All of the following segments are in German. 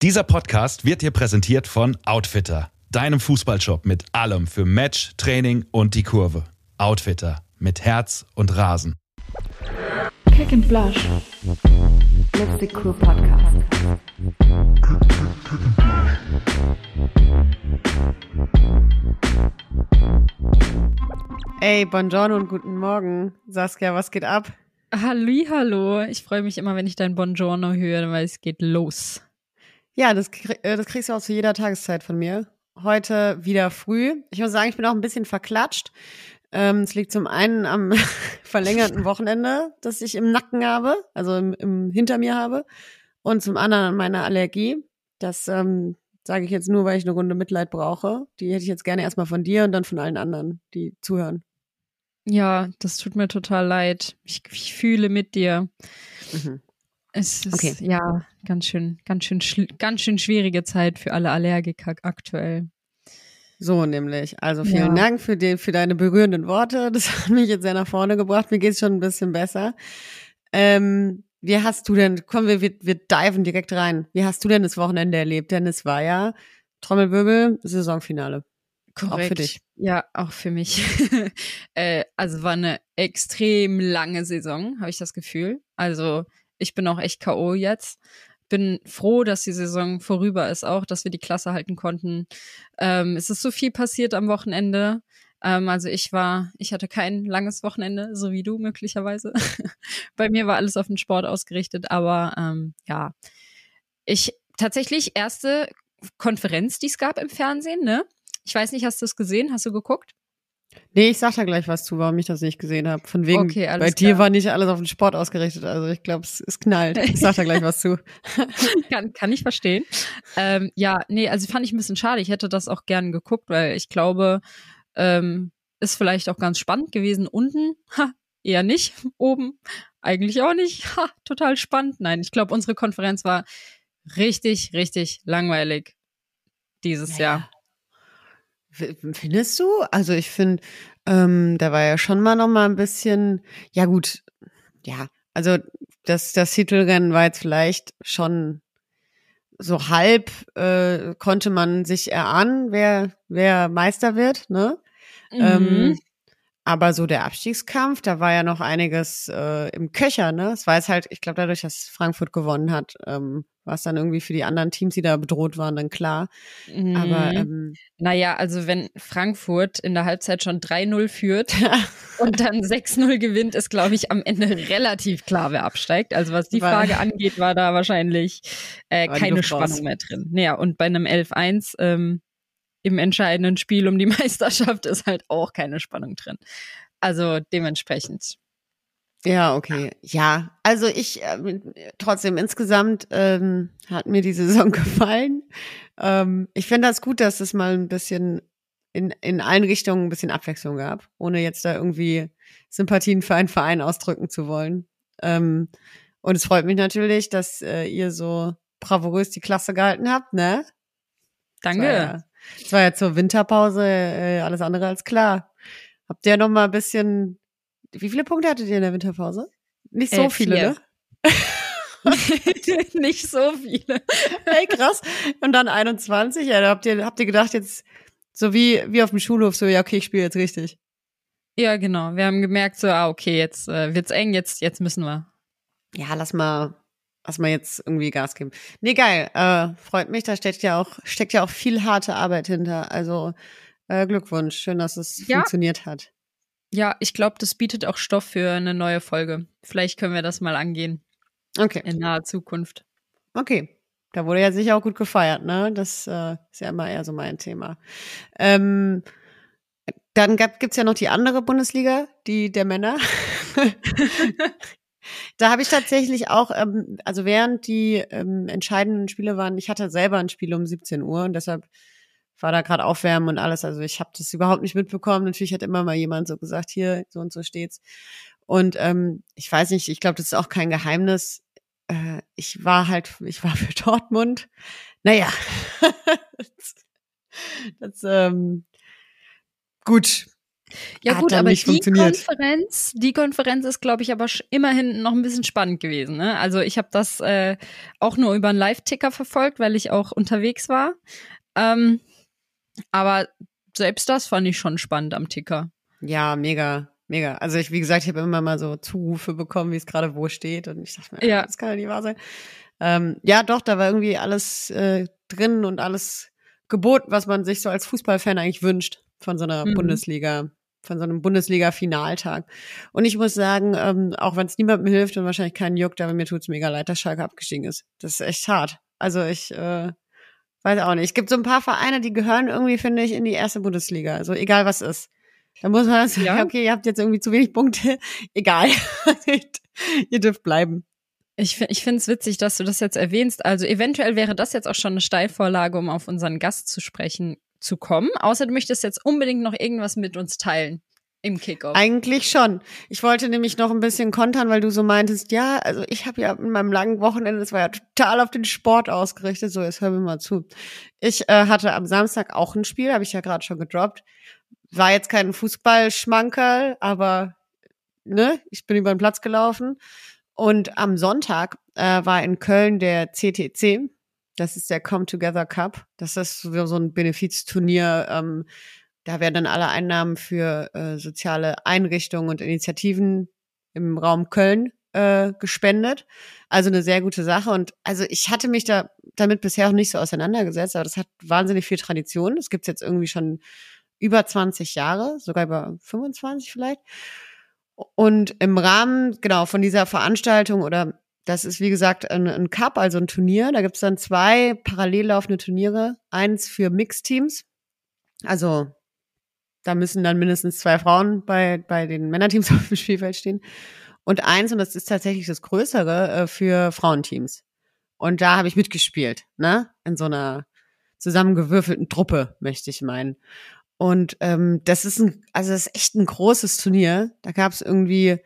Dieser Podcast wird dir präsentiert von Outfitter, deinem Fußballshop mit allem für Match, Training und die Kurve. Outfitter mit Herz und Rasen. Kick and Blush. Lipstick Crew Podcast. Ey, buongiorno und guten Morgen. Saskia, was geht ab? Hallo, ich freue mich immer, wenn ich dein Buongiorno höre, weil es geht los. Ja, das, krieg, äh, das kriegst du auch zu jeder Tageszeit von mir. Heute wieder früh. Ich muss sagen, ich bin auch ein bisschen verklatscht. Ähm, es liegt zum einen am verlängerten Wochenende, das ich im Nacken habe, also im, im hinter mir habe, und zum anderen an meiner Allergie. Das ähm, sage ich jetzt nur, weil ich eine Runde Mitleid brauche. Die hätte ich jetzt gerne erstmal von dir und dann von allen anderen, die zuhören. Ja, das tut mir total leid. Ich, ich fühle mit dir. Mhm. Es ist okay. ja ganz schön, ganz schön, ganz schön schwierige Zeit für alle Allergiker aktuell. So nämlich. Also vielen ja. Dank für, die, für deine berührenden Worte. Das hat mich jetzt sehr nach vorne gebracht. Mir geht's schon ein bisschen besser. Ähm, wie hast du denn, kommen wir, wir, wir diven direkt rein. Wie hast du denn das Wochenende erlebt? Denn es war ja Trommelwirbel, Saisonfinale. Korrekt. Auch für dich. Ja, auch für mich. äh, also war eine extrem lange Saison, habe ich das Gefühl. Also ich bin auch echt K.O. jetzt. Bin froh, dass die Saison vorüber ist, auch, dass wir die Klasse halten konnten. Ähm, es ist so viel passiert am Wochenende. Ähm, also ich war, ich hatte kein langes Wochenende, so wie du möglicherweise. Bei mir war alles auf den Sport ausgerichtet, aber ähm, ja, ich tatsächlich erste Konferenz, die es gab im Fernsehen, ne? Ich weiß nicht, hast du es gesehen? Hast du geguckt? Nee, ich sag da gleich was zu, warum ich das nicht gesehen habe. Von wegen, okay, bei dir klar. war nicht alles auf den Sport ausgerichtet. Also ich glaube, es, es knallt. Ich sag da gleich was zu. kann, kann ich verstehen. Ähm, ja, nee, also fand ich ein bisschen schade. Ich hätte das auch gern geguckt, weil ich glaube, ähm, ist vielleicht auch ganz spannend gewesen. Unten, ha, eher nicht. Oben, eigentlich auch nicht. Ha, total spannend. Nein, ich glaube, unsere Konferenz war richtig, richtig langweilig dieses naja. Jahr. Findest du? Also ich finde, ähm, da war ja schon mal noch mal ein bisschen, ja gut, ja, also das, das Titelrennen war jetzt vielleicht schon so halb, äh, konnte man sich erahnen, wer, wer Meister wird, ne? Mhm. Ähm, aber so der Abstiegskampf, da war ja noch einiges äh, im Köcher, ne? Es war jetzt halt, ich glaube, dadurch, dass Frankfurt gewonnen hat, ähm, war es dann irgendwie für die anderen Teams, die da bedroht waren, dann klar. Mhm. Aber ähm, naja, also wenn Frankfurt in der Halbzeit schon 3-0 führt und dann 6-0 gewinnt, ist, glaube ich, am Ende relativ klar, wer absteigt. Also was die Frage angeht, war da wahrscheinlich äh, keine Spannung raus. mehr drin. Naja, und bei einem 11-1 ähm, im entscheidenden Spiel um die Meisterschaft ist halt auch keine Spannung drin. Also dementsprechend. Ja, okay. Ja, also ich äh, trotzdem insgesamt ähm, hat mir die Saison gefallen. Ähm, ich finde das gut, dass es mal ein bisschen in, in allen Richtungen ein bisschen Abwechslung gab, ohne jetzt da irgendwie Sympathien für einen Verein ausdrücken zu wollen. Ähm, und es freut mich natürlich, dass äh, ihr so bravourös die Klasse gehalten habt, ne? Danke. Es war ja zur Winterpause äh, alles andere als klar. Habt ihr noch mal ein bisschen, wie viele Punkte hattet ihr in der Winterpause? Nicht so äh, viele, ne? Nicht so viele. Hey, krass. Und dann 21. Ja, da habt ihr, habt ihr gedacht, jetzt so wie, wie auf dem Schulhof, so, ja, okay, ich spiele jetzt richtig. Ja, genau. Wir haben gemerkt, so, ah, okay, jetzt äh, wird's eng, jetzt, jetzt müssen wir. Ja, lass mal, lass mal jetzt irgendwie Gas geben. Nee, geil. Äh, freut mich, da steckt ja auch, steckt ja auch viel harte Arbeit hinter. Also äh, Glückwunsch, schön, dass es ja. funktioniert hat. Ja, ich glaube, das bietet auch Stoff für eine neue Folge. Vielleicht können wir das mal angehen. Okay. In naher Zukunft. Okay. Da wurde ja sicher auch gut gefeiert, ne? Das äh, ist ja immer eher so mein Thema. Ähm, dann gab, gibt's ja noch die andere Bundesliga, die der Männer. Da habe ich tatsächlich auch, ähm, also während die ähm, entscheidenden Spiele waren, ich hatte selber ein Spiel um 17 Uhr und deshalb war da gerade Aufwärmen und alles. Also ich habe das überhaupt nicht mitbekommen. Natürlich hat immer mal jemand so gesagt, hier, so und so steht's. Und ähm, ich weiß nicht, ich glaube, das ist auch kein Geheimnis. Äh, ich war halt, ich war für Dortmund. Naja, das, das ähm, gut, Ja Hat gut, aber die. Konferenz, die Konferenz ist, glaube ich, aber immerhin noch ein bisschen spannend gewesen. Ne? Also ich habe das äh, auch nur über einen Live-Ticker verfolgt, weil ich auch unterwegs war. Ähm, aber selbst das fand ich schon spannend am Ticker. Ja, mega, mega. Also ich, wie gesagt, ich habe immer mal so Zurufe bekommen, wie es gerade wo steht. Und ich dachte mir, Ja. das kann ja nicht wahr sein. Ähm, ja, doch, da war irgendwie alles äh, drin und alles geboten, was man sich so als Fußballfan eigentlich wünscht von so einer Mhm. Bundesliga, von so einem Bundesliga-Finaltag. Und ich muss sagen, ähm, auch wenn es niemandem hilft und wahrscheinlich keinen juckt, aber mir tut's mega leid, dass Schalke abgestiegen ist. Das ist echt hart. Also ich äh, weiß auch nicht. Es gibt so ein paar Vereine, die gehören irgendwie, finde ich, in die erste Bundesliga. Also egal was ist. Da muss man sagen, Ja. okay, ihr habt jetzt irgendwie zu wenig Punkte. Egal. ihr dürft bleiben. Ich, ich finde es witzig, dass du das jetzt erwähnst. Also eventuell wäre das jetzt auch schon eine Steilvorlage, um auf unseren Gast zu sprechen zu kommen. Außer du möchtest jetzt unbedingt noch irgendwas mit uns teilen im Kickoff. Eigentlich schon. Ich wollte nämlich noch ein bisschen kontern, weil du so meintest, ja, also ich habe ja in meinem langen Wochenende, das war ja total auf den Sport ausgerichtet. So, jetzt hör mir mal zu. Ich äh, hatte am Samstag auch ein Spiel, habe ich ja gerade schon gedroppt. War jetzt kein Fußballschmankerl, aber ne, ich bin über den Platz gelaufen. Und am Sonntag äh, war in Köln der CTC. Das ist der Come Together Cup. Das ist so ein Benefizturnier. Ähm, da werden dann alle Einnahmen für äh, soziale Einrichtungen und Initiativen im Raum Köln äh, gespendet. Also eine sehr gute Sache. Und also ich hatte mich da damit bisher auch nicht so auseinandergesetzt, aber das hat wahnsinnig viel Tradition. Das gibt's jetzt irgendwie schon über 20 Jahre, sogar über 25 vielleicht. Und im Rahmen, genau, von dieser Veranstaltung oder das ist, wie gesagt, ein, ein Cup, also ein Turnier. Da gibt's dann zwei parallel laufende Turniere. Eins für Mixteams. Also da müssen dann mindestens zwei Frauen bei, bei den Männerteams auf dem Spielfeld stehen. Und eins, und das ist tatsächlich das Größere, äh, für Frauenteams. Und da habe ich mitgespielt, ne? In so einer zusammengewürfelten Truppe, möchte ich meinen. Und ähm, das ist ein, also das ist echt ein großes Turnier. Da gab es irgendwie,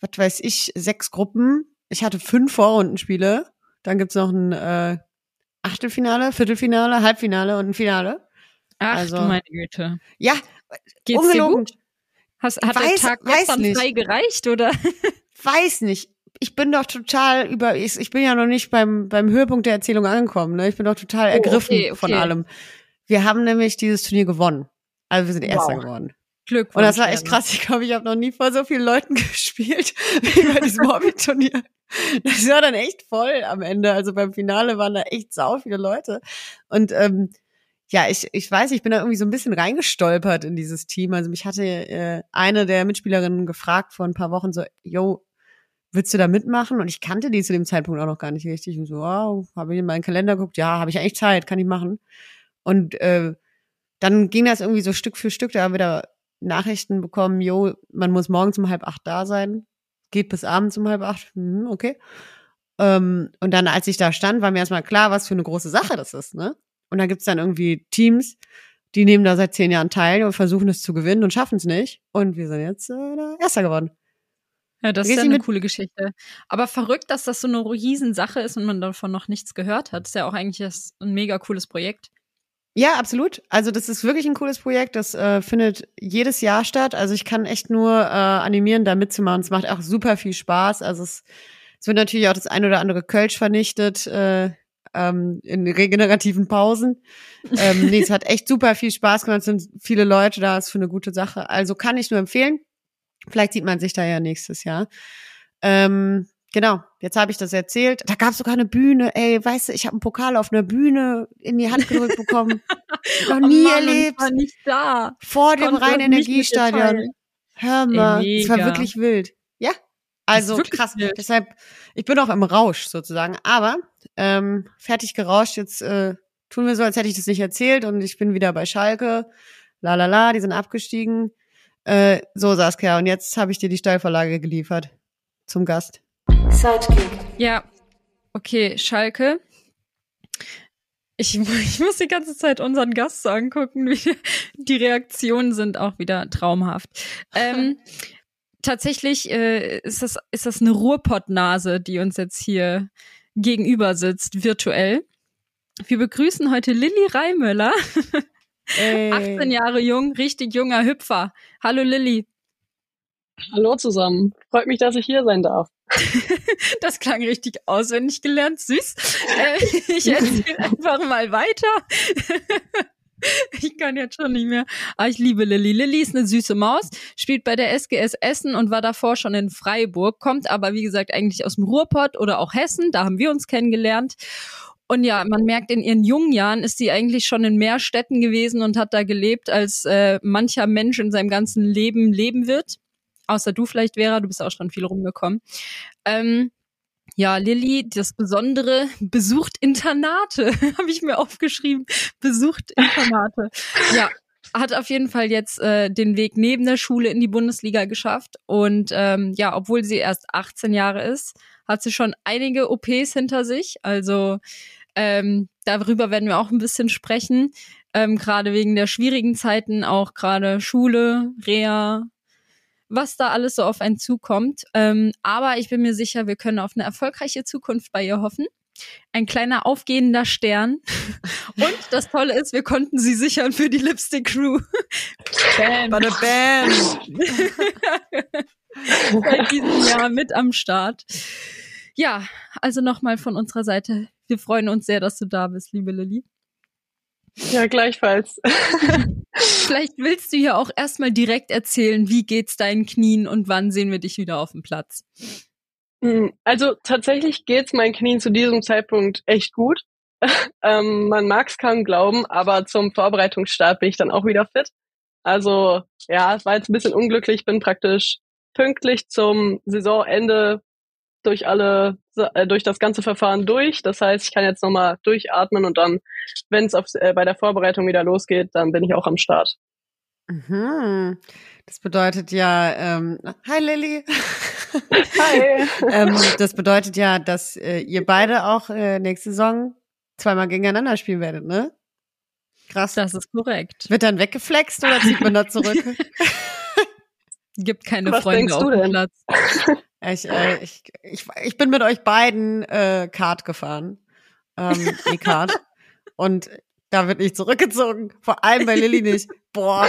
was weiß ich, sechs Gruppen. Ich hatte fünf Vorrundenspiele. Dann gibt's noch ein äh, Achtelfinale, Viertelfinale, Halbfinale und ein Finale. Ach also- du meine Güte. Ja, Geht's dir gut? Hast, hat Weiß- der Tag gestern frei gereicht, oder? weiß nicht. Ich bin doch total über, ich, ich bin ja noch nicht beim, beim Höhepunkt der Erzählung angekommen, ne? Ich bin doch total Oh, ergriffen okay, okay. von allem. Wir haben nämlich dieses Turnier gewonnen. Also wir sind Erster Wow. geworden. Glückwunsch. Und das war echt krass. Ich glaube, ich habe noch nie vor so vielen Leuten gespielt wie bei diesem Hobbyturnier. Das war dann echt voll am Ende. Also beim Finale waren da echt sau viele Leute. Und ähm, ja, ich, ich weiß, ich bin da irgendwie so ein bisschen reingestolpert in dieses Team. Also mich hatte äh, eine der Mitspielerinnen gefragt vor ein paar Wochen so, yo, willst du da mitmachen? Und ich kannte die zu dem Zeitpunkt auch noch gar nicht richtig. Und so, wow, habe ich in meinen Kalender geguckt, ja, habe ich eigentlich Zeit, kann ich machen. Und äh, dann ging das irgendwie so Stück für Stück, da haben wir da Nachrichten bekommen, jo, man muss morgens um halb acht da sein, geht bis abends um halb acht, hm, okay. Ähm, und dann, als ich da stand, war mir erstmal klar, was für eine große Sache das ist, ne? Und dann gibt's dann irgendwie Teams, die nehmen da seit zehn Jahren teil und versuchen es zu gewinnen und schaffen es nicht. Und wir sind jetzt äh, da Erster geworden. Ja, das ist ja eine mit- coole Geschichte. Aber verrückt, dass das so eine Riesensache ist und man davon noch nichts gehört hat. ist ja auch eigentlich ein mega cooles Projekt. Ja, absolut. Also das ist wirklich ein cooles Projekt. Das äh, findet jedes Jahr statt. Also ich kann echt nur äh, animieren, da mitzumachen. Es macht auch super viel Spaß. Also es, es wird natürlich auch das ein oder andere Kölsch vernichtet äh, ähm, in regenerativen Pausen. ähm, nee, es hat echt super viel Spaß gemacht. Es sind viele Leute da. Ist für eine gute Sache. Also kann ich nur empfehlen. Vielleicht sieht man sich da ja nächstes Jahr. Ähm, genau, jetzt habe ich das erzählt. Da gab es sogar eine Bühne. Ey, weißt du, ich habe einen Pokal auf einer Bühne in die Hand gedrückt bekommen. Noch nie oh Mann, erlebt. war nicht da. Vor dem Rhein-Energiestadion. Hör mal, es war wirklich wild. Ja, also krass. wild. Deshalb, ich bin auch im Rausch sozusagen. Aber ähm, fertig gerauscht. Jetzt äh, tun wir so, als hätte ich das nicht erzählt und ich bin wieder bei Schalke. La la la, die sind abgestiegen. Äh, so, Saskia, und jetzt habe ich dir die Steilvorlage geliefert zum Gast. Sidekick. Ja, okay, Schalke. Ich, ich muss die ganze Zeit unseren Gast so angucken. Wie, die Reaktionen sind auch wieder traumhaft. Ähm, tatsächlich äh, ist, das, ist das eine Ruhrpottnase, die uns jetzt hier gegenüber sitzt, virtuell. Wir begrüßen heute Lilly Reimöller. Ey. 18 Jahre jung, richtig junger Hüpfer. Hallo Lilly. Hallo zusammen. Freut mich, dass ich hier sein darf. Das klang richtig auswendig gelernt, süß. Äh, ich erzähle einfach mal weiter. Ich kann jetzt schon nicht mehr. Aber ich liebe Lilly. Lilly ist eine süße Maus, spielt bei der SGS Essen und war davor schon in Freiburg, kommt aber, wie gesagt, eigentlich aus dem Ruhrpott oder auch Hessen. Da haben wir uns kennengelernt. Und ja, man merkt, in ihren jungen Jahren ist sie eigentlich schon in mehr Städten gewesen und hat da gelebt, als äh, mancher Mensch in seinem ganzen Leben leben wird. Außer du vielleicht, Vera, du bist auch schon viel rumgekommen. Ähm, ja, Lilly, das Besondere, besucht Internate, habe ich mir aufgeschrieben. Besucht Internate. Ja, hat auf jeden Fall jetzt äh, den Weg neben der Schule in die Bundesliga geschafft. Und ähm, ja, obwohl sie erst 18 Jahre ist, hat sie schon einige OPs hinter sich. Also ähm, darüber werden wir auch ein bisschen sprechen. Ähm, gerade wegen der schwierigen Zeiten, auch gerade Schule, Reha, was da alles so auf einen zukommt. Ähm, aber ich bin mir sicher, wir können auf eine erfolgreiche Zukunft bei ihr hoffen. Ein kleiner aufgehender Stern. Und das Tolle ist, wir konnten sie sichern für die Lipstick Crew. Bam. Bada bam. Seit diesem Jahr mit am Start. Ja, also nochmal von unserer Seite. Wir freuen uns sehr, dass du da bist, liebe Lilly. Ja, gleichfalls. Vielleicht willst du hier auch erstmal direkt erzählen, wie geht's deinen Knien und wann sehen wir dich wieder auf dem Platz? Hm, Also tatsächlich geht's meinen Knien zu diesem Zeitpunkt echt gut. ähm, man mag es kaum glauben, aber zum Vorbereitungsstart bin ich dann auch wieder fit. Also ja, es war jetzt ein bisschen unglücklich, bin praktisch pünktlich zum Saisonende durch alle äh, durch das ganze Verfahren durch. Das heißt, ich kann jetzt nochmal durchatmen und dann, wenn es äh, bei der Vorbereitung wieder losgeht, dann bin ich auch am Start. Mhm. Das bedeutet ja, ähm, hi Lilly. Hi. ähm, das bedeutet ja, dass äh, ihr beide auch äh, nächste Saison zweimal gegeneinander spielen werdet, ne? Krass. Das ist korrekt. Wird dann weggeflext oder zieht man da zurück? Gibt keine Was Freunde denkst auf du dem denn? Platz. ich, äh, ich, ich, ich bin mit euch beiden äh, Kart gefahren. Ähm, E-Kart. Und da wird nicht zurückgezogen. Vor allem bei Lilly nicht. Boah,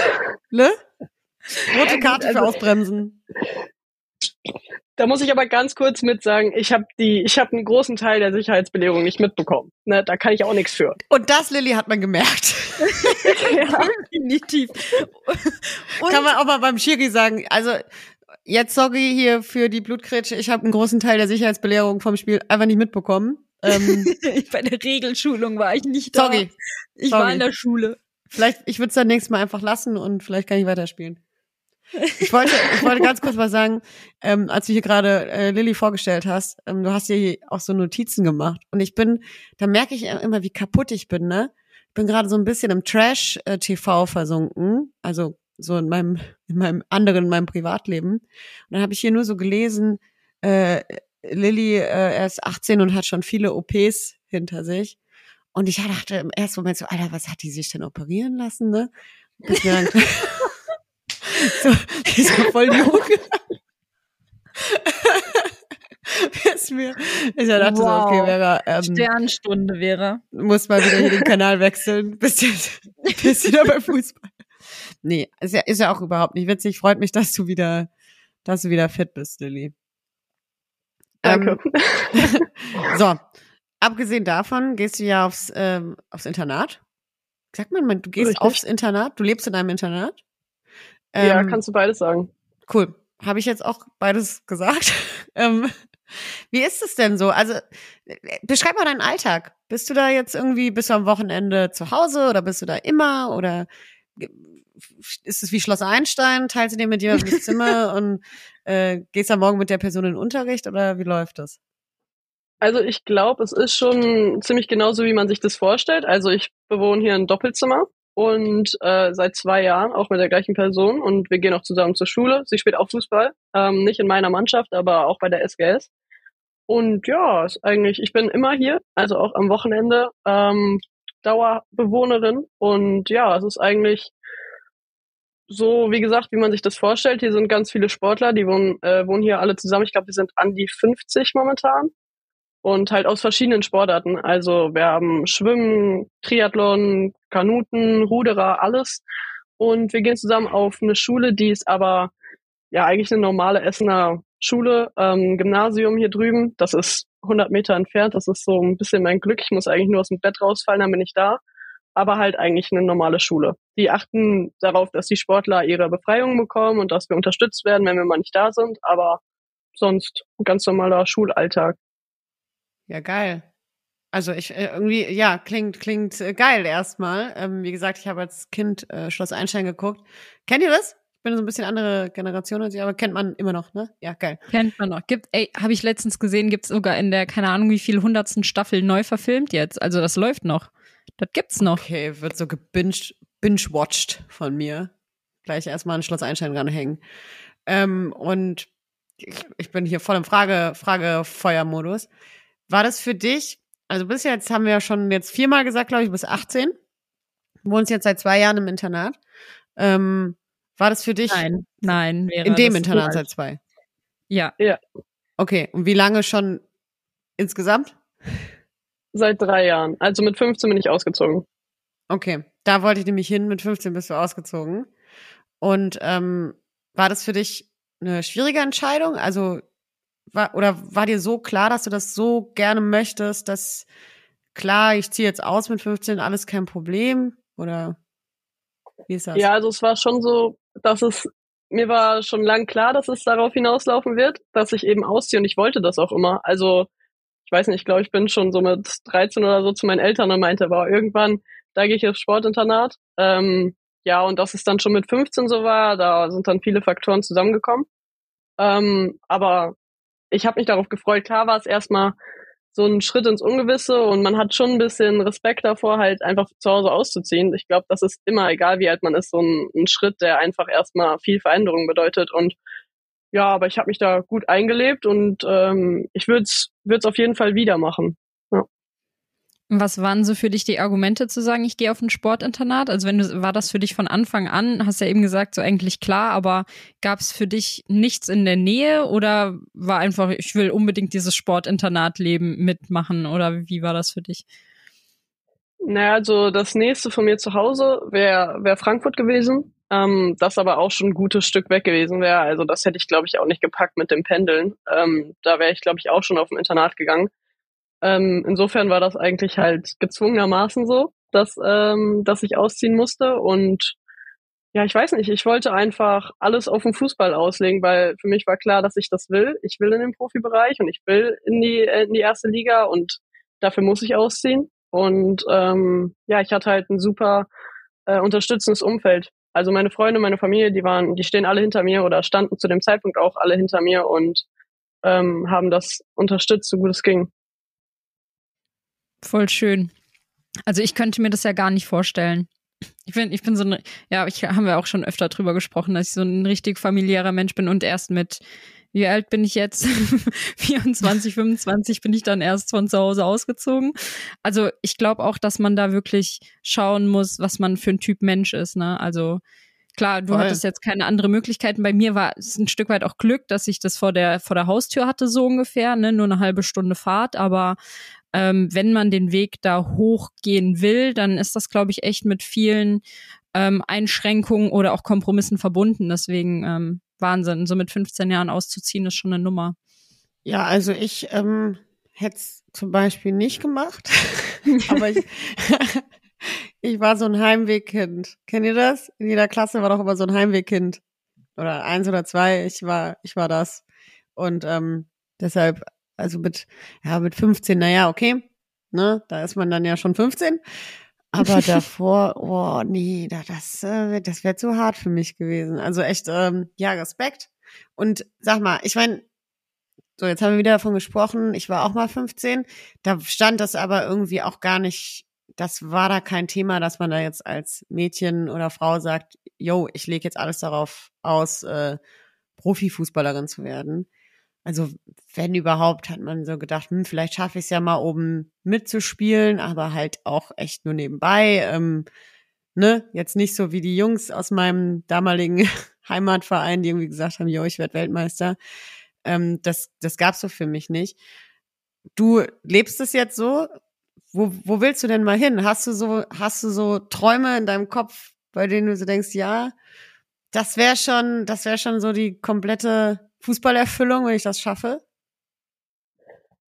ne? Rote Karte für Also- Ausbremsen. Da muss ich aber ganz kurz mit sagen, ich habe die, ich habe einen großen Teil der Sicherheitsbelehrung nicht mitbekommen. Ne, da kann ich auch nichts für. Und das, Lilly, hat man gemerkt. Definitiv. Und Kann man auch mal beim Schiri sagen. Also, jetzt sorry hier für die Blutkretsche. Ich habe einen großen Teil der Sicherheitsbelehrung vom Spiel einfach nicht mitbekommen. Ähm, bei der Regelschulung war ich nicht da. sorry. Ich sorry. war in der Schule. Vielleicht, ich würde es dann nächstes Mal einfach lassen und vielleicht kann ich weiterspielen. Ich wollte, ich wollte ganz kurz mal sagen, ähm, als du hier gerade äh, Lilly vorgestellt hast, ähm, du hast hier auch so Notizen gemacht und ich bin, da merke ich immer, wie kaputt ich bin, ne? Ich bin gerade so ein bisschen im Trash-TV versunken, also so in meinem, in meinem anderen, in meinem Privatleben. Und dann habe ich hier nur so gelesen, äh, Lilly, äh, er ist 18 und hat schon viele OPs hinter sich. Und ich dachte im ersten Moment so, Alter, was hat die sich denn operieren lassen, ne? Bis mir dann, so, die ist ja voll jung. Bis mir, ich dachte so, okay, Wow. Vera, ähm, Sternstunde wäre. muss mal wieder hier den Kanal wechseln. Bist jetzt, bist wieder bei Fußball. Nee, ist ja, ist ja auch überhaupt nicht witzig. Freut mich, dass du wieder, dass du wieder fit bist, Lilly. Danke. Ähm, so, abgesehen davon gehst du ja aufs, ähm, aufs Internat. Sagt man, du gehst Richtig. aufs Internat? Du lebst in einem Internat? ja, Ähm, kannst du beides sagen. Cool. Habe ich jetzt auch beides gesagt. ähm, wie ist es denn so? Also, äh, beschreib mal deinen Alltag. Bist du da jetzt irgendwie, bist du am Wochenende zu Hause oder bist du da immer? Oder ist es wie Schloss Einstein? Teilst du dir mit jemandem das Zimmer und äh, gehst am Morgen mit der Person in den Unterricht oder wie läuft das? Also ich glaube, es ist schon ziemlich genauso, wie man sich das vorstellt. Also ich bewohne hier ein Doppelzimmer und äh, seit zwei Jahren auch mit der gleichen Person und wir gehen auch zusammen zur Schule. Sie spielt auch Fußball, ähm, nicht in meiner Mannschaft, aber auch bei der SGS. Und ja, ist eigentlich, ich bin immer hier, also auch am Wochenende ähm, Dauerbewohnerin und ja, es ist eigentlich so, wie gesagt, wie man sich das vorstellt. Hier sind ganz viele Sportler, die wohnen, äh, wohnen hier alle zusammen. Ich glaube, wir sind an die 50 momentan. und halt aus verschiedenen Sportarten. Also wir haben Schwimmen, Triathlon, Kanuten, Ruderer, alles. Und wir gehen zusammen auf eine Schule, die ist aber ja eigentlich eine normale Essener Schule, ähm, Gymnasium hier drüben. Das ist 100 Meter entfernt. Das ist so ein bisschen mein Glück. Ich muss eigentlich nur aus dem Bett rausfallen, dann bin ich da. Aber halt eigentlich eine normale Schule. Die achten darauf, dass die Sportler ihre Befreiung bekommen und dass wir unterstützt werden, wenn wir mal nicht da sind. Aber sonst ein ganz normaler Schulalltag. Ja, geil. Also ich äh, irgendwie, ja, klingt, klingt äh, geil erstmal. Ähm, wie gesagt, ich habe als Kind äh, Schloss Einstein geguckt. Kennt ihr das? Ich bin so ein bisschen andere Generation als ihr, aber kennt man immer noch, ne? Ja, geil. Kennt man noch. Gibt, ey, habe ich letztens gesehen, gibt's sogar in der, keine Ahnung, wie viel hundertsten Staffel neu verfilmt jetzt. Also das läuft noch. Das gibt's noch. Okay, wird so gebinged, binge-watched von mir. Gleich erstmal ein Schloss Einstein ranhängen. Ähm, und ich, ich bin hier voll im Frage, Frage-Feuer-Modus. War das für dich, also bis jetzt haben wir ja schon jetzt viermal gesagt, glaube ich, bis 18. Du wohnst jetzt seit zwei Jahren im Internat. Ähm, war das für dich? Nein, nein. Wäre in dem Internat seit zwei. Ja. Okay, und wie lange schon insgesamt? Seit drei Jahren. Also mit 15 bin ich ausgezogen. Okay, da wollte ich nämlich hin. Mit 15 bist du ausgezogen. Und ähm, war das für dich eine schwierige Entscheidung? Also war, oder war dir so klar, dass du das so gerne möchtest, dass klar, ich ziehe jetzt aus mit 15, alles kein Problem? Oder wie ist das? Ja, also es war schon so, dass es, mir war schon lang klar, dass es darauf hinauslaufen wird, dass ich eben ausziehe und ich wollte das auch immer. Also, weiß nicht, ich glaube, ich bin schon so mit 13 oder so zu meinen Eltern und meinte, war irgendwann, da gehe ich aufs Sportinternat. Ähm, ja, und dass es dann schon mit 15 so war, da sind dann viele Faktoren zusammengekommen. Ähm, aber ich habe mich darauf gefreut. Klar war es erstmal so ein Schritt ins Ungewisse und man hat schon ein bisschen Respekt davor, halt einfach zu Hause auszuziehen. Ich glaube, das ist immer, egal wie alt man ist, so ein, ein Schritt, der einfach erstmal viel Veränderung bedeutet. Und ja, aber ich habe mich da gut eingelebt und ähm, ich würde es auf jeden Fall wieder machen. Was waren so für dich die Argumente zu sagen, ich gehe auf ein Sportinternat? Also wenn du, war das für dich von Anfang an, hast ja eben gesagt, so eigentlich klar, aber gab es für dich nichts in der Nähe oder war einfach, ich will unbedingt dieses Sportinternatleben mitmachen oder wie war das für dich? Naja, also das nächste von mir zu Hause wäre wär Frankfurt gewesen, ähm, das aber auch schon ein gutes Stück weg gewesen wäre. Also das hätte ich, glaube ich, auch nicht gepackt mit dem Pendeln. Ähm, da wäre ich, glaube ich, auch schon auf ein Internat gegangen. Ähm, insofern war das eigentlich halt gezwungenermaßen so, dass, ähm, dass ich ausziehen musste. Und ja, ich weiß nicht, ich wollte einfach alles auf den Fußball auslegen, weil für mich war klar, dass ich das will. Ich will in den Profibereich und ich will in die, in die erste Liga und dafür muss ich ausziehen. Und ähm, ja, ich hatte halt ein super äh, unterstützendes Umfeld. Also meine Freunde, meine Familie, die waren, die stehen alle hinter mir oder standen zu dem Zeitpunkt auch alle hinter mir und ähm, haben das unterstützt, so gut es ging. Voll schön. Also ich könnte mir das ja gar nicht vorstellen. Ich bin, ich bin so ein, ja, ich haben wir auch schon öfter drüber gesprochen, dass ich so ein richtig familiärer Mensch bin und erst mit, wie alt bin ich jetzt? 24, 25 bin ich dann erst von zu Hause ausgezogen. Also ich glaube auch, dass man da wirklich schauen muss, was man für ein Typ Mensch ist, ne? Also klar, du Voll. hattest jetzt keine andere Möglichkeiten. Bei mir war es ein Stück weit auch Glück, dass ich das vor der, vor der Haustür hatte, so ungefähr, ne? Nur eine halbe Stunde Fahrt, aber ähm, wenn man den Weg da hochgehen will, dann ist das, glaube ich, echt mit vielen ähm, Einschränkungen oder auch Kompromissen verbunden. Deswegen ähm, Wahnsinn. So mit 15 Jahren auszuziehen, ist schon eine Nummer. Ja, also ich ähm, hätte es zum Beispiel nicht gemacht, aber ich, ich war so ein Heimwegkind. Kennt ihr das? In jeder Klasse war doch immer so ein Heimwegkind. Oder eins oder zwei, ich war, ich war das. Und ähm, deshalb, also mit, ja, mit 15, naja, okay, ne, da ist man dann ja schon 15. Aber davor, oh nee, da- das, äh, das wäre zu hart für mich gewesen. Also echt, ähm, ja, Respekt. Und sag mal, ich meine, so, jetzt haben wir wieder davon gesprochen, ich war auch mal 15. Da stand das aber irgendwie auch gar nicht, das war da kein Thema, dass man da jetzt als Mädchen oder Frau sagt, yo, ich lege jetzt alles darauf aus, äh, Profifußballerin zu werden. Also wenn überhaupt, hat man so gedacht, hm, vielleicht schaffe ich es ja mal oben mitzuspielen, aber halt auch echt nur nebenbei. Ähm, ne, jetzt nicht so wie die Jungs aus meinem damaligen Heimatverein, die irgendwie gesagt haben, yo, ich werde Weltmeister. Ähm, das das gab's so für mich nicht. du lebst es jetzt so. Wo, wo willst du denn mal hin? Hast du so, hast du so Träume in deinem Kopf, bei denen du so denkst, ja, das wäre schon, das wäre schon so die komplette Fußballerfüllung, wenn ich das schaffe?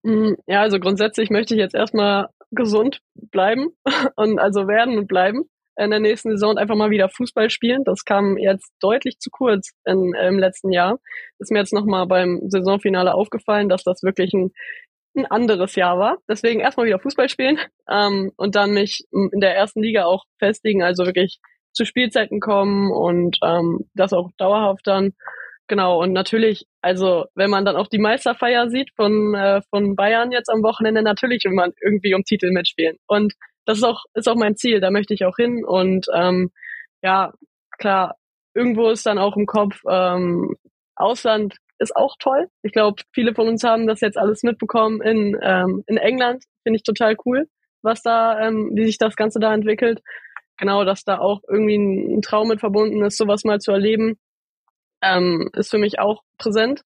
Mm, Ja, also grundsätzlich möchte ich jetzt erstmal gesund bleiben und also werden und bleiben in der nächsten Saison und einfach mal wieder Fußball spielen. Das kam jetzt deutlich zu kurz in, im letzten Jahr. Ist mir jetzt nochmal beim Saisonfinale aufgefallen, dass das wirklich ein, ein anderes Jahr war. Deswegen erstmal wieder Fußball spielen ähm, und dann mich in der ersten Liga auch festigen, also wirklich zu Spielzeiten kommen und ähm, das auch dauerhaft dann. Genau, und natürlich, also wenn man dann auch die Meisterfeier sieht von, äh, von Bayern jetzt am Wochenende, natürlich will man irgendwie um Titel mitspielen. Und das ist auch, ist auch mein Ziel, da möchte ich auch hin. Und ähm, ja, klar, irgendwo ist dann auch im Kopf, ähm, Ausland ist auch toll. Ich glaube, viele von uns haben das jetzt alles mitbekommen in, ähm, in England. Finde ich total cool, was da, ähm, wie sich das Ganze da entwickelt. Genau, dass da auch irgendwie ein, Traum mit verbunden ist, sowas mal zu erleben ähm, ist für mich auch präsent.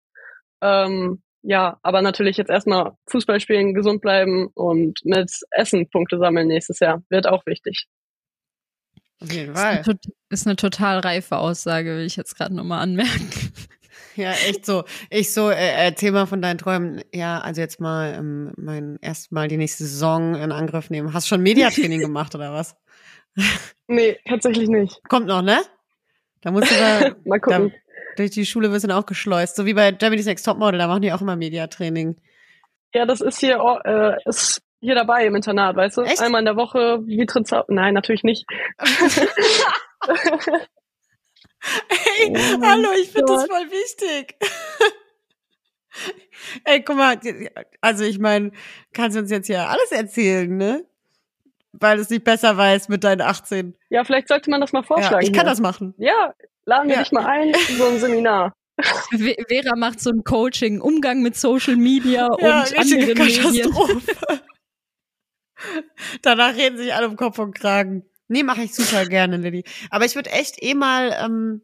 Ähm, ja, aber natürlich jetzt erstmal Fußball spielen, gesund bleiben und mit Essen Punkte sammeln nächstes Jahr. Wird auch wichtig. Auf jeden Ist eine, Fall. ist eine total reife Aussage, will ich jetzt gerade nochmal anmerken. Ja, echt so. Ich so, äh, erzähl mal von deinen Träumen. Ja, also jetzt mal ähm, mein erstmal die nächste Saison in Angriff nehmen. Hast schon Mediatraining gemacht oder was? Nee, tatsächlich nicht. Kommt noch, ne? Da musst du da, Mal da gucken. Durch die Schule wirst du dann auch geschleust. So wie bei Germany's Next Topmodel, da machen die auch immer Mediatraining. Ja, das ist hier, oh, äh, ist hier dabei im Internat, weißt du? Echt? Einmal in der Woche, wie tritt's ab? Nein, natürlich nicht. Hey, Oh hallo, ich finde das voll wichtig. Ey, guck mal, also ich meine, kannst du uns jetzt hier alles erzählen, ne? Weil es nicht besser weißt mit deinen 18. Ja, vielleicht sollte man das mal Ja, vorschlagen. ich kann hier. das machen. Ja, laden wir Ja. dich mal ein, so ein Seminar. Ve- Vera macht so ein Coaching, Umgang mit Social Media Ja, und anderen Medien. Katastrophe. Danach reden sich alle um Kopf und Kragen. Nee, mache ich super gerne, Lilly. Aber ich würde echt eh mal, ähm,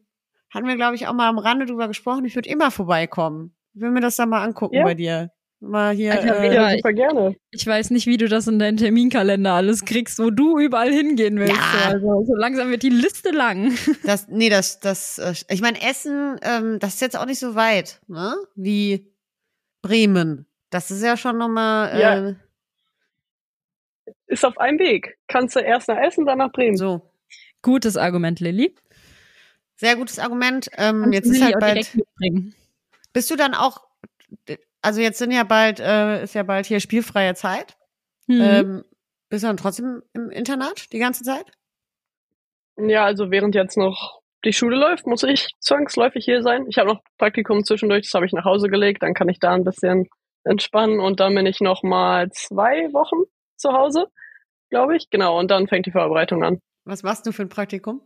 hatten wir, glaube ich, auch mal am Rande drüber gesprochen, ich würde eh mal vorbeikommen. Ich will mir das dann mal angucken Ja. bei dir. Mal hier. Alter, äh, Ja, super gerne. Ich weiß nicht, wie du das in deinen Terminkalender alles kriegst, wo du überall hingehen willst. Ja. Also so langsam wird die Liste lang. Das, nee, das, das, äh, ich meine, Essen, ähm, das ist jetzt auch nicht so weit, ne? Wie Bremen. Das ist ja schon nochmal, äh, Ja. Ist auf einem Weg. Kannst du erst nach Essen, dann nach Bremen. so. Gutes Argument, Lilly. Sehr gutes Argument. Ähm, jetzt ist halt bald, direkt mitbringen. bist du dann auch, also jetzt sind ja bald, äh, ist ja bald hier spielfreie Zeit. Mhm. Ähm, bist du dann trotzdem im Internat die ganze Zeit? Ja, also während jetzt noch die Schule läuft, muss ich zwangsläufig hier sein. Ich habe noch Praktikum zwischendurch, das habe ich nach Hause gelegt, dann kann ich da ein bisschen entspannen und dann bin ich noch mal zwei Wochen zu Hause, glaube ich. Genau, und dann fängt die Vorbereitung an. Was machst du für ein Praktikum?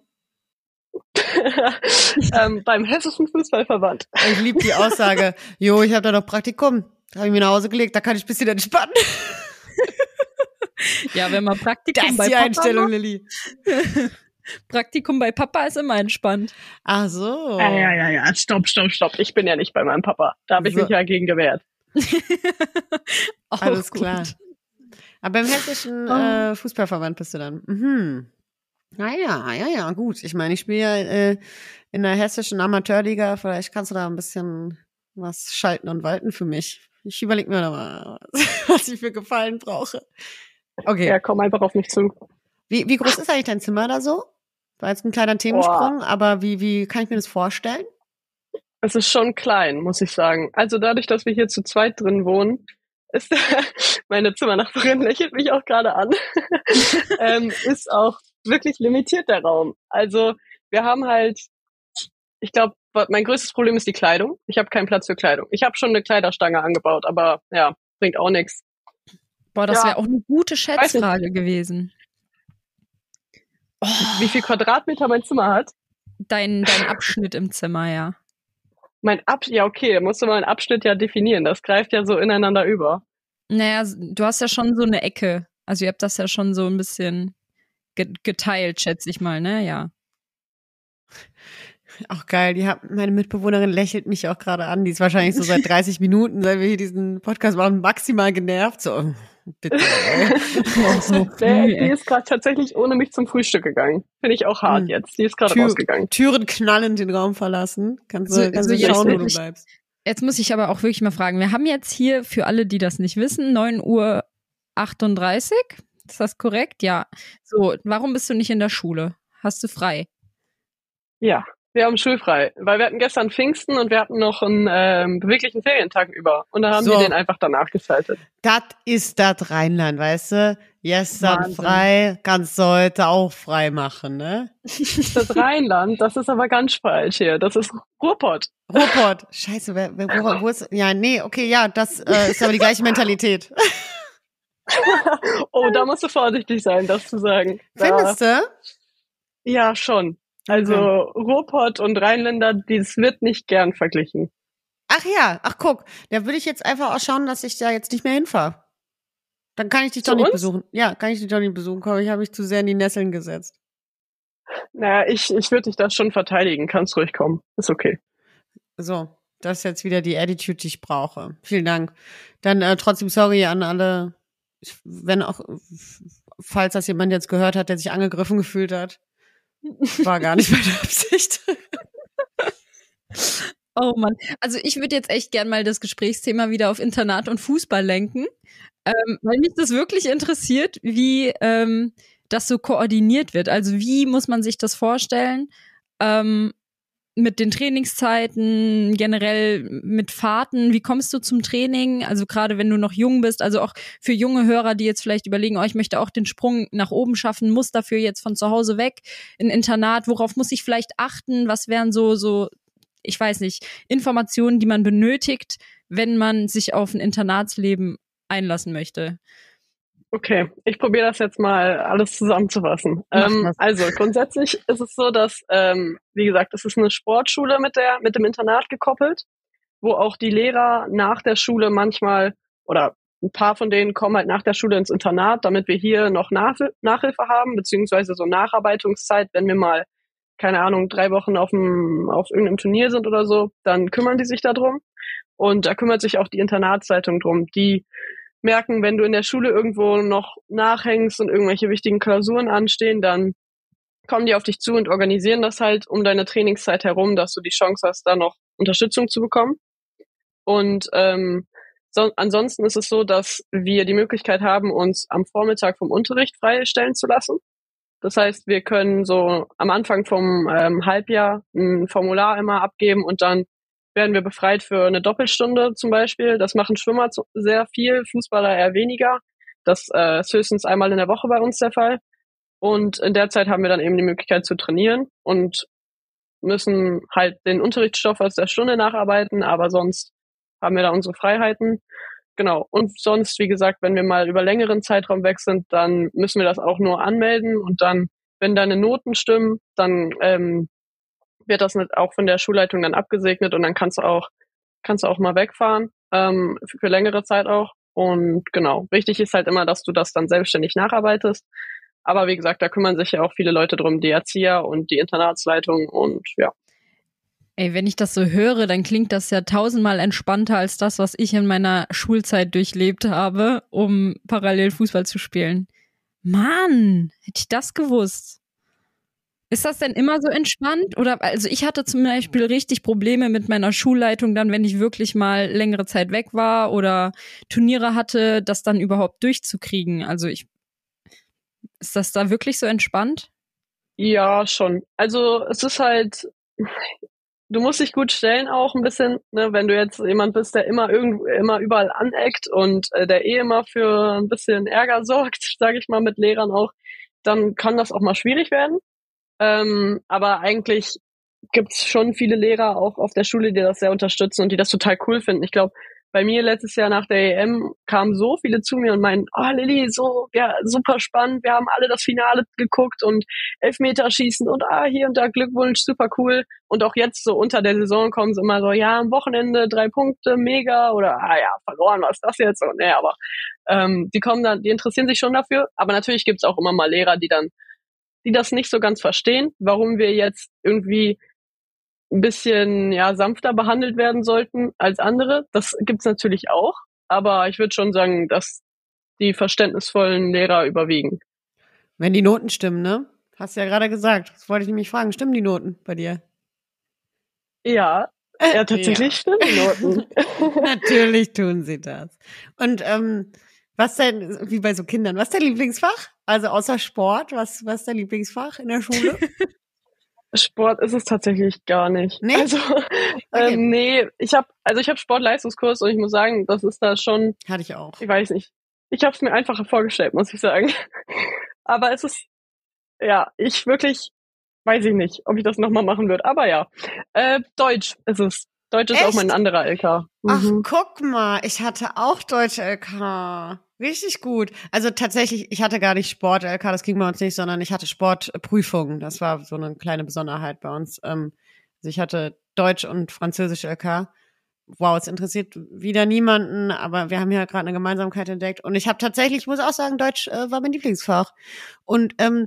ähm, beim Hessischen Fußballverband. Ich liebe die Aussage, jo, ich habe da noch Praktikum. Habe ich mir nach Hause gelegt, da kann ich ein bisschen entspannen. ja, wenn man Praktikum Das ist bei die Papa Einstellung, macht, Lilly. Praktikum bei Papa ist immer entspannt. Ach so. Ja, ja, ja, ja, stopp, stopp, stopp. Ich bin ja nicht bei meinem Papa. Da habe ich So. mich ja gegen gewehrt. Alles gut. klar. Aber im hessischen Oh. äh, Fußballverband bist du dann. Mhm. Naja, ja, ja, gut. Ich meine, ich spiele ja äh, in der hessischen Amateurliga. Vielleicht kannst du da ein bisschen was schalten und walten für mich. Ich überlege mir noch mal, was ich für Gefallen brauche. Okay. Ja, komm einfach auf mich zu. Wie, wie groß ist eigentlich dein Zimmer da so? War jetzt ein kleiner Themensprung, aber wie, wie kann ich mir das vorstellen? Es ist schon klein, muss ich sagen. Also dadurch, dass wir hier zu zweit drin wohnen, ist meine Zimmernachbarin lächelt mich auch gerade an, ähm, ist auch wirklich limitiert der Raum. Also wir haben halt, ich glaube, mein größtes Problem ist die Kleidung. Ich habe keinen Platz für Kleidung. Ich habe schon eine Kleiderstange angebaut, aber ja, bringt auch nichts. Boah, das Ja. wäre auch eine gute. Schätzfrage gewesen. Oh, Wie viel Quadratmeter mein Zimmer hat? dein, dein Abschnitt im Zimmer, ja. Mein Ab, ja okay, musst du mal einen Abschnitt ja definieren. Das greift ja so ineinander über. Naja, du hast ja schon so eine Ecke. Also ihr habt das ja schon so ein bisschen geteilt, schätze ich mal, ne? Ja. Auch geil. Die hat, meine Mitbewohnerin lächelt mich auch gerade an. Die ist wahrscheinlich so seit 30 Minuten, seit wir hier diesen Podcast machen, maximal genervt. So, bitte. Ey. so Der, die ist gerade tatsächlich ohne mich zum Frühstück gegangen. Finde ich auch hart hm. jetzt. Die ist gerade rausgegangen. Türen knallend den Raum verlassen. Kannst du, so, kannst so du schauen, wo du bleibst. Jetzt muss ich aber auch wirklich mal fragen. Wir haben jetzt hier, für alle, die das nicht wissen, 9 Uhr 38. Ist das korrekt? Ja. So, warum bist du nicht in der Schule? Hast du frei? Ja, wir haben schulfrei, weil wir hatten gestern Pfingsten und wir hatten noch einen ähm, beweglichen Ferientag über. Und dann haben so. wir den einfach danach gestaltet. Das ist das Rheinland, weißt du? Gestern frei, kannst du heute auch frei machen, ne? Das Rheinland, das ist aber ganz falsch hier. Das ist Ruhrpott. Ruhrpott. Scheiße, wer, wer, wo, wo ist. Ja, nee, okay, ja, das äh, ist aber die gleiche Mentalität. Oh, da musst du vorsichtig sein, das zu sagen. Findest du? Ja, schon. Also okay. Ruhrpott und Rheinländer, das wird nicht gern verglichen. Ach ja, ach guck, da würde ich jetzt einfach auch schauen, dass ich da jetzt nicht mehr hinfahre. Dann kann ich dich zu doch nicht uns? besuchen. Ja, kann ich dich doch nicht besuchen. Komm, ich habe mich zu sehr in die Nesseln gesetzt. Naja, ich, ich würde dich da schon verteidigen. Kannst ruhig kommen. Ist okay. So, das ist jetzt wieder die Attitude, die ich brauche. Vielen Dank. Dann äh, trotzdem sorry an alle, wenn auch, falls das jemand jetzt gehört hat, der sich angegriffen gefühlt hat. War gar nicht meine Absicht. Oh Mann. Also ich würde jetzt echt gern mal das Gesprächsthema wieder auf Internat und Fußball lenken, ähm, weil mich das wirklich interessiert, wie ähm, das so koordiniert wird. Also wie muss man sich das vorstellen? Ähm, mit den Trainingszeiten, generell mit Fahrten, wie kommst du zum Training? Also gerade wenn du noch jung bist, also auch für junge Hörer, die jetzt vielleicht überlegen, oh, ich möchte auch den Sprung nach oben schaffen, muss dafür jetzt von zu Hause weg in Internat, worauf muss ich vielleicht achten? Was wären so, so, ich weiß nicht, Informationen, die man benötigt, wenn man sich auf ein Internatsleben einlassen möchte? Okay, ich probiere das jetzt mal alles zusammenzufassen. Ähm, also grundsätzlich ist es so, dass, ähm, wie gesagt, es ist eine Sportschule mit der mit dem Internat gekoppelt, wo auch die Lehrer nach der Schule manchmal oder ein paar von denen kommen halt nach der Schule ins Internat, damit wir hier noch Nachhil Nachhilfe haben, beziehungsweise so Nacharbeitungszeit, wenn wir mal, keine Ahnung, drei Wochen auf, dem, auf irgendeinem Turnier sind oder so, dann kümmern die sich darum. Und da kümmert sich auch die Internatszeitung drum, die merken, wenn du in der Schule irgendwo noch nachhängst und irgendwelche wichtigen Klausuren anstehen, dann kommen die auf dich zu und organisieren das halt um deine Trainingszeit herum, dass du die Chance hast, da noch Unterstützung zu bekommen. Und ähm, so, ansonsten ist es so, dass wir die Möglichkeit haben, uns am Vormittag vom Unterricht freistellen zu lassen. Das heißt, wir können so am Anfang vom ähm, Halbjahr ein Formular immer abgeben und dann werden wir befreit für eine Doppelstunde zum Beispiel. Das machen Schwimmer sehr viel, Fußballer eher weniger. Das äh, ist höchstens einmal in der Woche bei uns der Fall. Und in der Zeit haben wir dann eben die Möglichkeit zu trainieren und müssen halt den Unterrichtsstoff aus der Stunde nacharbeiten, aber sonst haben wir da unsere Freiheiten. Genau. Und sonst, wie gesagt, wenn wir mal über längeren Zeitraum weg sind, dann müssen wir das auch nur anmelden und dann, wenn deine Noten stimmen, dann ähm, wird das auch von der Schulleitung dann abgesegnet und dann kannst du auch, kannst du auch mal wegfahren, ähm, für, für längere Zeit auch. Und genau, wichtig ist halt immer, dass du das dann selbstständig nacharbeitest. Aber wie gesagt, da kümmern sich ja auch viele Leute drum, die Erzieher und die Internatsleitung und ja. Ey, wenn ich das so höre, dann klingt das ja tausendmal entspannter als das, was ich in meiner Schulzeit durchlebt habe, um parallel Fußball zu spielen. Mann, hätte ich das gewusst. Ist das denn immer so entspannt? Oder also ich hatte zum Beispiel richtig Probleme mit meiner Schulleitung dann, wenn ich wirklich mal längere Zeit weg war oder Turniere hatte, das dann überhaupt durchzukriegen. Also ich ist das da wirklich so entspannt? Ja, schon. Also es ist halt, du musst dich gut stellen auch ein bisschen, ne, wenn du jetzt jemand bist, der immer irgendwo, immer überall aneckt und äh, der eh immer für ein bisschen Ärger sorgt, sage ich mal, mit Lehrern auch, dann kann das auch mal schwierig werden. Ähm, aber eigentlich gibt's schon viele Lehrer auch auf der Schule, die das sehr unterstützen und die das total cool finden. Ich glaube, bei mir letztes Jahr nach der EM kamen so viele zu mir und meinen, oh Lilly, so, ja, super spannend, wir haben alle das Finale geguckt und Elfmeterschießen und ah, hier und da Glückwunsch, super cool. Und auch jetzt so unter der Saison kommen sie immer so, ja, am Wochenende drei Punkte, mega, oder ah ja, verloren, was ist das jetzt? Und nee, aber ähm, die kommen dann, die interessieren sich schon dafür. Aber natürlich gibt's auch immer mal Lehrer, die dann die das nicht so ganz verstehen, warum wir jetzt irgendwie ein bisschen ja sanfter behandelt werden sollten als andere. Das gibt's natürlich auch, aber ich würde schon sagen, dass die verständnisvollen Lehrer überwiegen. Wenn die Noten stimmen, ne? Hast du ja gerade gesagt. Das wollte ich nämlich fragen. Stimmen die Noten bei dir? Ja, ja, tatsächlich stimmen die Noten. Natürlich tun sie das. Und ähm, was denn, wie bei so Kindern, was ist dein Lieblingsfach? Also außer Sport, was, was ist dein Lieblingsfach in der Schule? Sport ist es tatsächlich gar nicht. Nee? Also Okay. ähm, nee, ich habe also ich habe Sportleistungskurs und ich muss sagen, das ist da schon, Hatte ich auch. ich weiß nicht. Ich habe es mir einfacher vorgestellt, muss ich sagen. Aber es ist ja, ich wirklich weiß ich nicht, ob ich das nochmal machen würde. Aber ja, äh, Deutsch ist es. Deutsch ist auch mein anderer LK. Ach, Mhm. guck mal, ich hatte auch Deutsch LK. Richtig gut. Also tatsächlich, ich hatte gar nicht Sport LK, das ging bei uns nicht, sondern ich hatte Sportprüfungen. Das war so eine kleine Besonderheit bei uns. Ähm, also ich hatte Deutsch und Französisch LK. Wow, es interessiert wieder niemanden, aber wir haben ja gerade eine Gemeinsamkeit entdeckt. Und ich habe tatsächlich, ich muss auch sagen, Deutsch äh, war mein Lieblingsfach. Und ähm,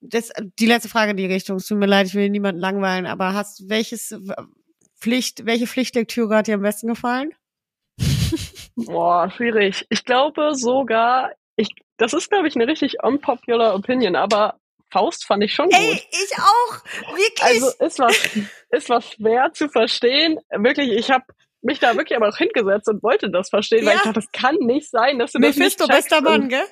das, die letzte Frage in die Richtung, es tut mir leid, ich will niemanden langweilen, aber hast welches Pflicht, welche Pflichtlektüre hat dir am besten gefallen? Boah, schwierig. Ich glaube sogar, ich, das ist, glaube ich, eine richtig unpopular Opinion, aber Faust fand ich schon gut. Ey, ich auch! Wirklich! Also ist was, ist was schwer zu verstehen. Wirklich, ich habe mich da wirklich aber auch hingesetzt und wollte das verstehen, weil Ja. ich dachte, das kann nicht sein, dass du das Mephisto, nicht checkst. bester Mann, gell?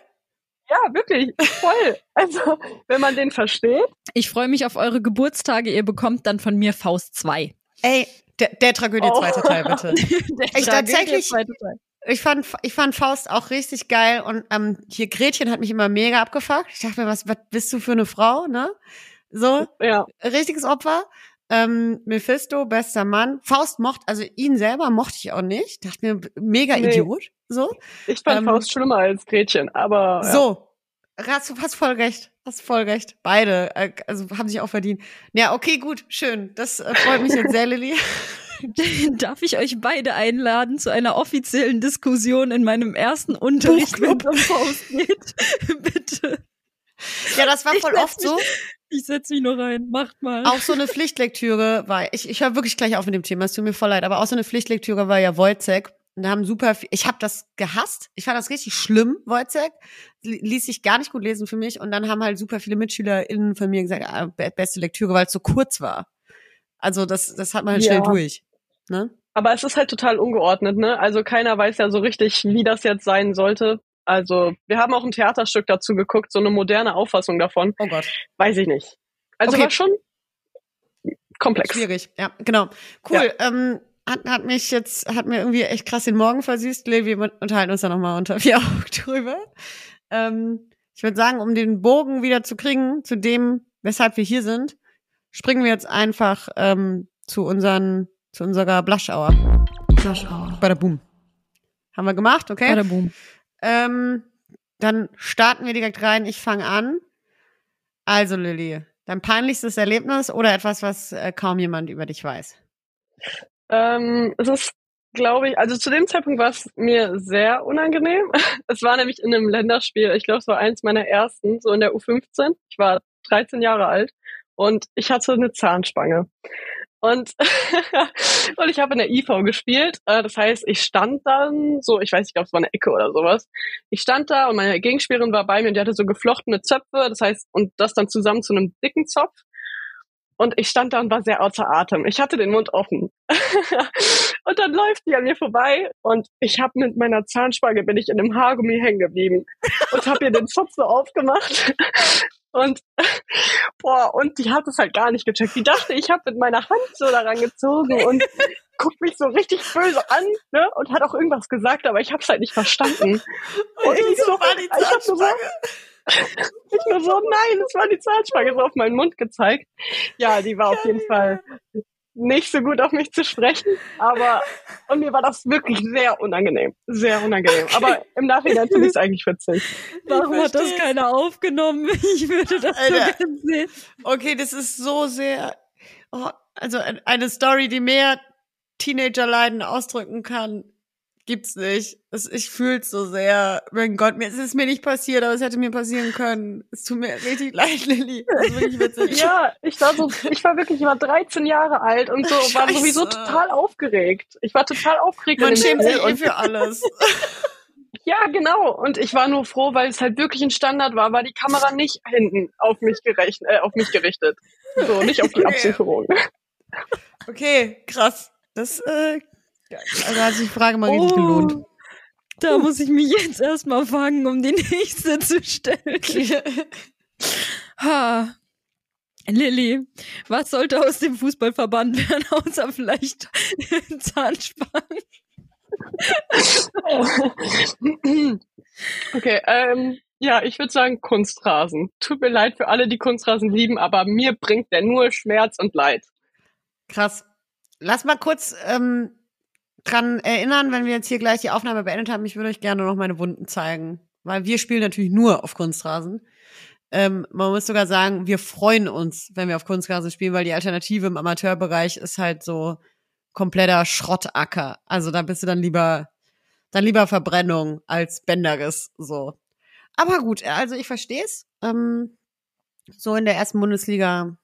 ja, wirklich, voll. Also, wenn man den versteht, Ich freue mich auf eure Geburtstage. Ihr bekommt dann von mir Faust 2. Ey, der, der Tragödie Oh. zweiter Teil, bitte. Ich tatsächlich-. Ich fand, ich fand Faust auch richtig geil und ähm, hier Gretchen hat mich immer mega abgefuckt. Ich dachte mir, was, was bist du für eine Frau, ne? So, ja, richtiges Opfer. Ähm, Mephisto, bester Mann. Faust mochte, also ihn selber mochte ich auch nicht. Dachte mir, mega Nee. Idiot. So. ich fand Ähm, Faust schlimmer als Gretchen, aber ja. So. Hast du hast voll recht. Hast voll recht. Beide, äh, also haben sich auch verdient. Ja, okay, gut, schön. Das äh, freut mich jetzt sehr, Lilly. Darf ich euch beide einladen zu einer offiziellen Diskussion in meinem ersten Unterricht, wenn es um Faust geht? Bitte. Ja, das war voll oft so. Ich setz mich noch rein. Macht mal. Auch so eine Pflichtlektüre war, ich, ich höre wirklich gleich auf mit dem Thema, es tut mir voll leid, aber auch so eine Pflichtlektüre war ja Wojcek. Und da haben super viel, ich habe das gehasst. Ich fand das richtig schlimm, Wojcek. Li- Ließ sich gar nicht gut lesen für mich. Und dann haben halt super viele MitschülerInnen von mir gesagt, ah, be- beste Lektüre, weil es so kurz war. Also das, das hat man halt Ja. schnell durch. Ne? Aber es ist halt total ungeordnet, ne? Also keiner weiß ja so richtig, wie das jetzt sein sollte. Also, wir haben auch ein Theaterstück dazu geguckt, so eine moderne Auffassung davon. Oh Gott. Weiß ich nicht. Also Okay. war schon komplex. Schwierig, ja, genau. Cool. Ähm, hat, hat mich jetzt, hat mir irgendwie echt krass den Morgen versüßt. Lee, Wir unterhalten uns da nochmal unter vier Augen drüber. Ähm, ich würde sagen, um den Bogen wieder zu kriegen, zu dem, weshalb wir hier sind, springen wir jetzt einfach ähm, zu unseren, zu unserer Blush-Hour. Flush Hour. Bada boom. Haben wir gemacht, okay? Bada boom. Ähm, dann starten wir direkt rein. Ich fange an. Also, Lilly, dein peinlichstes Erlebnis oder etwas, was äh, kaum jemand über dich weiß? Ähm, es ist, glaube ich, also zu dem Zeitpunkt war es mir sehr unangenehm. Es war nämlich in einem Länderspiel, ich glaube, es war eins meiner ersten, so in der U15. Ich war 13 Jahre alt und ich hatte eine Zahnspange. Und, und ich habe in der IV gespielt. Äh, Das heißt, ich stand dann so, ich weiß nicht, ich glaube, es war eine Ecke oder sowas. Ich stand da und meine Gegenspielerin war bei mir und die hatte so geflochtene Zöpfe. Das heißt, und das dann zusammen zu einem dicken Zopf. Und ich stand da und war sehr außer Atem. Ich hatte den Mund offen. und dann läuft die an mir vorbei und ich habe mit meiner Zahnspange bin ich in einem Haargummi hängen geblieben und habe ihr den Zopf so aufgemacht. Und boah, und die hat es halt gar nicht gecheckt. Die dachte, ich habe mit meiner Hand so daran gezogen und guckt mich so richtig böse an, ne? Und hat auch irgendwas gesagt, aber ich habe es halt nicht verstanden. Und ich so, ich hab nur so, ich nur so, nein, es war die Zahnspange so auf meinen Mund gezeigt. Ja, die war auf jeden Fall nicht so gut auf mich zu sprechen, aber und mir war das wirklich sehr unangenehm, sehr unangenehm. Aber im Nachhinein finde ich es eigentlich witzig. Warum hat das keiner aufgenommen? Ich würde das so gerne sehen. Okay, das ist so sehr, oh, also ein- eine Story, die mehr Teenagerleiden ausdrücken kann. gibt's nicht. Es, ich fühl's so sehr. Mein Gott, mir, es ist mir nicht passiert, aber es hätte mir passieren können. Es tut mir richtig leid, Lilly. Das ist wirklich witzig. Ja, ich war so, ich war wirklich, ich war 13 Jahre alt und so, war Scheiße. sowieso total aufgeregt. Ich war total aufgeregt. Man schämt sich eh für alles. Ja, genau. Und ich war nur froh, weil es halt wirklich ein Standard war, war die Kamera nicht hinten auf mich gerechnet, äh, auf mich gerichtet. So, nicht auf die Okay. Absicherung. Okay, krass. Das, äh, also hat sich die Frage mal richtig gelohnt. Oh, Da muss ich mich jetzt erstmal fangen, um die nächste zu stellen. Ha. Lilly, was sollte aus dem Fußball verbannt werden, außer vielleicht Zahnspangen? okay, ähm, ja, ich würde sagen Kunstrasen. Tut mir leid für alle, die Kunstrasen lieben, aber mir bringt der nur Schmerz und Leid. Krass. Lass mal kurz ähm, dran erinnern, wenn wir jetzt hier gleich die Aufnahme beendet haben. Ich würde euch gerne noch meine Wunden zeigen, weil wir spielen natürlich nur auf Kunstrasen. Ähm, man muss sogar sagen, wir freuen uns, wenn wir auf Kunstrasen spielen, weil die Alternative im Amateurbereich ist halt so kompletter Schrottacker. Also da bist du dann lieber, dann lieber Verbrennung als Bänderriss, so. Aber gut, also ich verstehe es. Ähm, so in der ersten Bundesliga,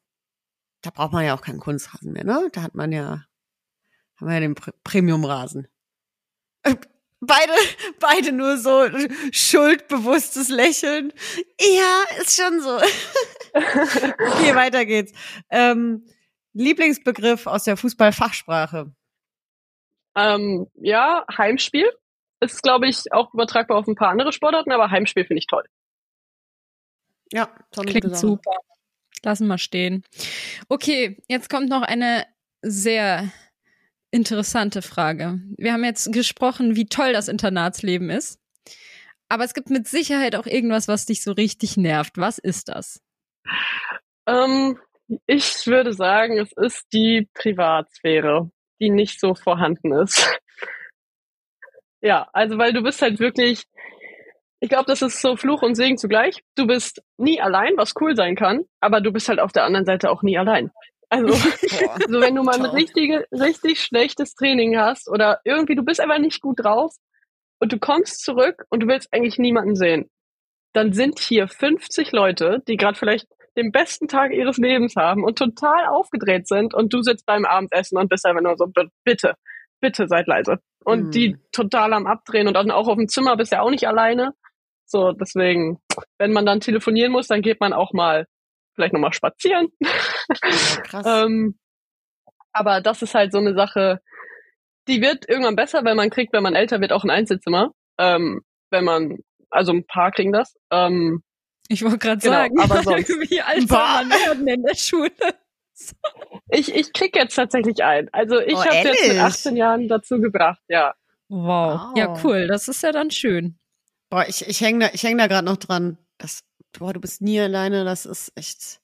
da braucht man ja auch keinen Kunstrasen mehr, ne? Da hat man ja, haben wir ja den Pr Premiumrasen. Beide, beide nur so schuldbewusstes Lächeln. Ja, ist schon so. okay, weiter geht's. Ähm, Lieblingsbegriff aus der Fußballfachsprache. Ähm, ja, Heimspiel. Ist, glaube ich, auch übertragbar auf ein paar andere Sportarten, aber Heimspiel finde ich toll. Ja, Klingt super. Lassen wir stehen. Okay, jetzt kommt noch eine sehr interessante Frage. Wir haben jetzt gesprochen, wie toll das Internatsleben ist. Aber es gibt mit Sicherheit auch irgendwas, was dich so richtig nervt. Was ist das? Ähm, ich würde sagen, es ist die Privatsphäre, die nicht so vorhanden ist. ja, also weil du bist halt wirklich, ich glaube, das ist so Fluch und Segen zugleich. Du bist nie allein, was cool sein kann, aber du bist halt auf der anderen Seite auch nie allein. Also, also wenn du mal ein Ciao. richtige, richtig schlechtes Training hast oder irgendwie du bist einfach nicht gut drauf und du kommst zurück und du willst eigentlich niemanden sehen, dann sind hier 50 Leute, die gerade vielleicht den besten Tag ihres Lebens haben und total aufgedreht sind und du sitzt beim Abendessen und bist einfach nur so, "B- bitte, bitte seid leise. Und Mm. die total am Abdrehen und dann auch auf dem Zimmer bist ja auch nicht alleine. So, deswegen, wenn man dann telefonieren muss, dann geht man auch mal vielleicht nochmal spazieren. Ja, krass. Ähm, aber das ist halt so eine Sache, die wird irgendwann besser, weil man kriegt, wenn man älter wird, auch ein Einzelzimmer. Ähm, wenn man, also ein paar kriegen das. Ähm, Ich wollte gerade Genau, sagen, aber sonst- wie alt soll man werden in der Schule? ich ich krieg jetzt tatsächlich ein. Also ich Oh, habe jetzt mit ehrlich? 18 Jahren dazu gebracht, ja. Wow. Wow. Ja, cool. Das ist ja dann schön. Boah, ich, ich hänge da, ich häng da gerade noch dran. Das, boah, du bist nie alleine, das ist echt.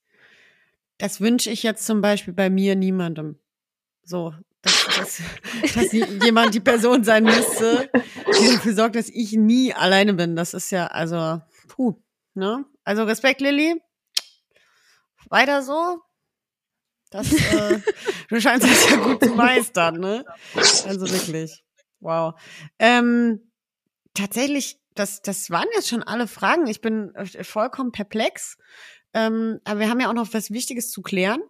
Das wünsche ich jetzt zum Beispiel bei mir niemandem. So, dass, dass, dass jemand die Person sein müsste, die dafür sorgt, dass ich nie alleine bin. Das ist ja, also, puh, ne? Also Respekt, Lilly. Weiter so. Das, äh, du scheinst das ja gut zu meistern, ne? Also wirklich. Wow. Ähm, tatsächlich, das, das waren jetzt schon alle Fragen. Ich bin äh, vollkommen perplex. Ähm, aber wir haben ja auch noch was Wichtiges zu klären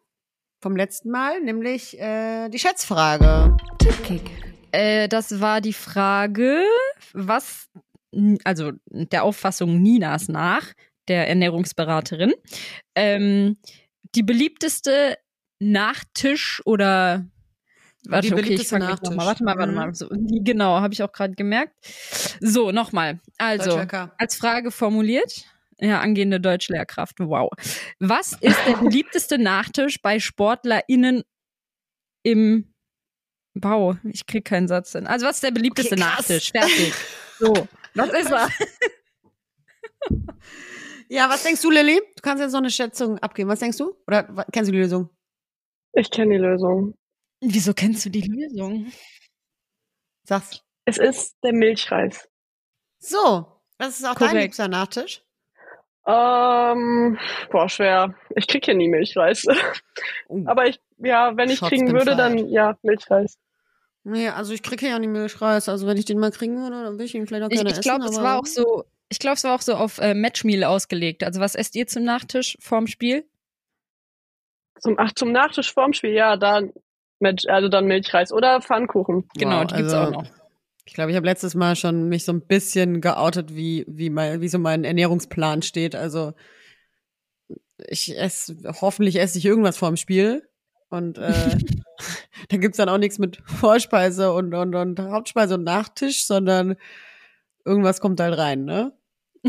vom letzten Mal, nämlich äh, die Schätzfrage. Tippkick. Äh, das war die Frage, was, also der Auffassung Ninas nach, der Ernährungsberaterin, ähm, die beliebteste Nachtisch oder Warte, okay, ich fange noch mal. Nachtisch. Warte mal, warte Mhm. mal. So, die- genau, habe ich auch gerade gemerkt. So, nochmal. Also, als Frage formuliert. Ja, angehende Deutschlehrkraft. Wow. Was ist der beliebteste Nachtisch bei SportlerInnen im Bau? Ich krieg keinen Satz hin. Also, was ist der beliebteste Okay. Nachtisch? Fertig. So, was ist er? Ja, was denkst du, Lilly? Du kannst jetzt noch eine Schätzung abgeben. Was denkst du? Oder kennst du die Lösung? Ich kenne die Lösung. Wieso kennst du die Lösung? Sag's. Es ist der Milchreis. So, das ist auch dein Korrekt. liebster Nachtisch. Ähm, boah, schwer. Ich krieg hier nie Milchreis. Oh. Aber ich, ja, wenn ich Shots kriegen würde, dann ja, Milchreis. Nee, also ich kriege ja nicht Milchreis. Also wenn ich den mal kriegen würde, dann will ich ihn vielleicht auch Ich, gerne ich essen. glaube, es war auch so, ich glaube, es war auch so auf äh, Matchmeal ausgelegt. Also was esst ihr zum Nachtisch vorm Spiel? Zum, ach, zum Nachtisch vorm Spiel, ja, dann mit, also dann Milchreis oder Pfannkuchen. Genau, Wow, die gibt's also- auch noch. Ich glaube, ich habe letztes Mal schon mich so ein bisschen geoutet, wie, wie, mein, wie so mein Ernährungsplan steht. Also ich esse, hoffentlich esse ich irgendwas vorm Spiel. Und äh, da gibt's dann auch nichts mit Vorspeise und, und, und Hauptspeise und Nachtisch, sondern irgendwas kommt halt rein, ne?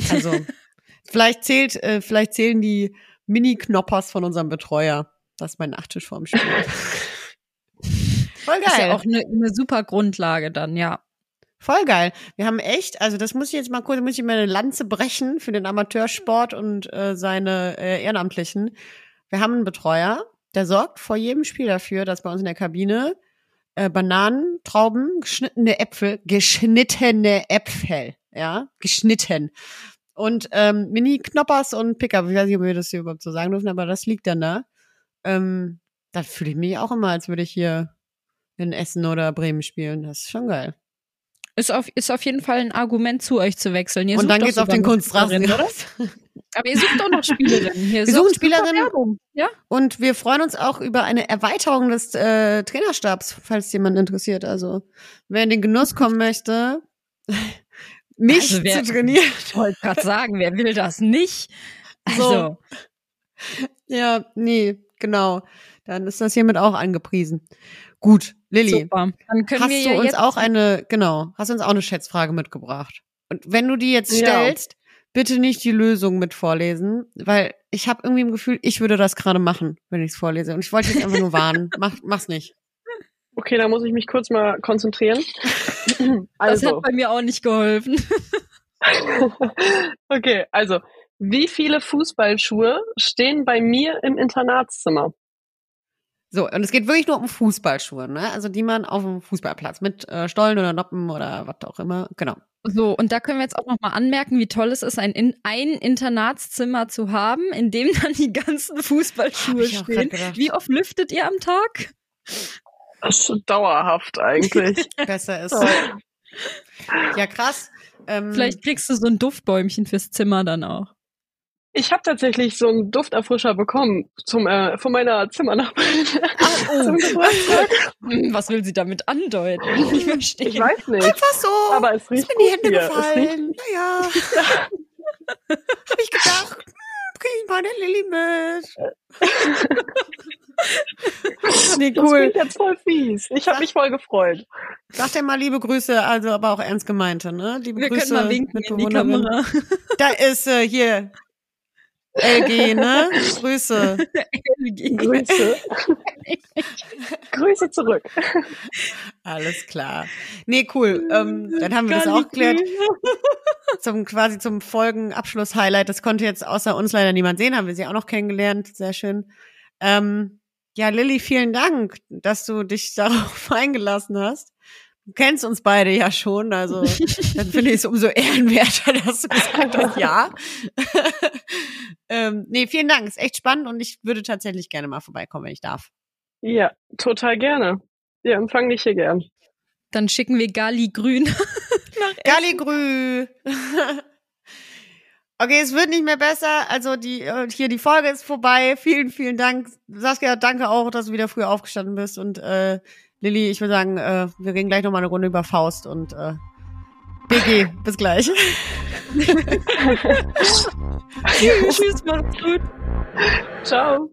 Also vielleicht zählt, äh, vielleicht zählen die Mini-Knoppers von unserem Betreuer. Das ist mein Nachtisch vorm Spiel. Voll Ist geil. ja auch eine ne super Grundlage dann, ja. Voll geil. Wir haben echt, also das muss ich jetzt mal kurz, muss ich mal eine Lanze brechen für den Amateursport und äh, seine äh, Ehrenamtlichen. Wir haben einen Betreuer, der sorgt vor jedem Spiel dafür, dass bei uns in der Kabine äh, Bananen, Trauben, geschnittene Äpfel, geschnittene Äpfel, ja, geschnitten. Und ähm, Mini-Knoppers und Pickup. Ich weiß nicht, ob wir das hier überhaupt so sagen dürfen, aber das liegt dann da. Ähm, da fühle ich mich auch immer, als würde ich hier in Essen oder Bremen spielen. Das ist schon geil. Ist auf, ist auf jeden Fall ein Argument, zu euch zu wechseln. Ihr Und dann doch geht's auf den Kunstrasen. Oder? Aber ihr sucht auch noch Spielerinnen. Hier Wir suchen Spielerinnen. Ja? Und wir freuen uns auch über eine Erweiterung des äh, Trainerstabs, falls jemand interessiert. Also wer in den Genuss kommen möchte, mich Also wer- zu trainieren. Ich wollte gerade sagen, wer will das nicht? Also, So. Ja, nee, genau. Dann ist das hiermit auch angepriesen. Gut, Lilly, super. Dann können hast wir du ja uns jetzt auch eine, genau, hast du uns auch eine Schätzfrage mitgebracht. Und wenn du die jetzt Ja. stellst, bitte nicht die Lösung mit vorlesen, weil ich habe irgendwie im Gefühl, ich würde das gerade machen, wenn ich es vorlese. Und ich wollte jetzt einfach nur warnen. Mach, mach's nicht. Okay, da muss ich mich kurz mal konzentrieren. Das Also, hat bei mir auch nicht geholfen. okay, also, wie viele Fußballschuhe stehen bei mir im Internatszimmer? So, und es geht wirklich nur um Fußballschuhe, ne? Also die man auf dem Fußballplatz mit äh, Stollen oder Noppen oder was auch immer. Genau. So, und da können wir jetzt auch nochmal anmerken, wie toll es ist, ein, in, ein Internatszimmer zu haben, in dem dann die ganzen Fußballschuhe stehen. Wie oft lüftet ihr am Tag? Das ist dauerhaft eigentlich. Besser ist. Ja, krass. Ähm, Vielleicht kriegst du so ein Duftbäumchen fürs Zimmer dann auch. Ich habe tatsächlich so einen Dufterfrischer bekommen zum, äh, von meiner Zimmernachbarin. zum Geburtstag. Hm, Was will sie damit andeuten? Ich verstehe. Ich weiß nicht. Einfach so. Aber es ist riecht mir die Hände hier. Gefallen. Naja. Hab ich gedacht, hm, bring ich mal der Lilly mit. nee, Das cool. klingt jetzt voll fies. Ich habe mich voll gefreut. Sag dir mal liebe Grüße, also aber auch ernst gemeinte, ne? Liebe Wir Grüße. können mal winken in die. Kamera. Da ist äh, hier LG, ne? Grüße. Grüße. Grüße zurück. Alles klar. Nee, cool. Ähm, dann haben wir das auch geklärt. Zum quasi zum Folgenabschluss-Highlight. Das konnte jetzt außer uns leider niemand sehen, haben wir sie auch noch kennengelernt. Sehr schön. Ähm, ja, Lilly, vielen Dank, dass du dich darauf eingelassen hast. Du kennst uns beide ja schon, also dann finde ich es umso ehrenwerter, dass du gesagt hast, ja. ähm, nee, vielen Dank, ist echt spannend und ich würde tatsächlich gerne mal vorbeikommen, wenn ich darf. Ja, total gerne. Wir empfangen dich hier gern. Dann schicken wir Gali Grün nach Galligrü. Okay, es wird nicht mehr besser. Also die äh, hier die Folge ist vorbei. Vielen, vielen Dank. Saskia, danke auch, dass du wieder früh aufgestanden bist. Und äh, Lilly, ich würde sagen, äh, wir gehen gleich nochmal eine Runde über Faust und äh, BG, bis gleich. Tschüss, macht's gut. Ciao.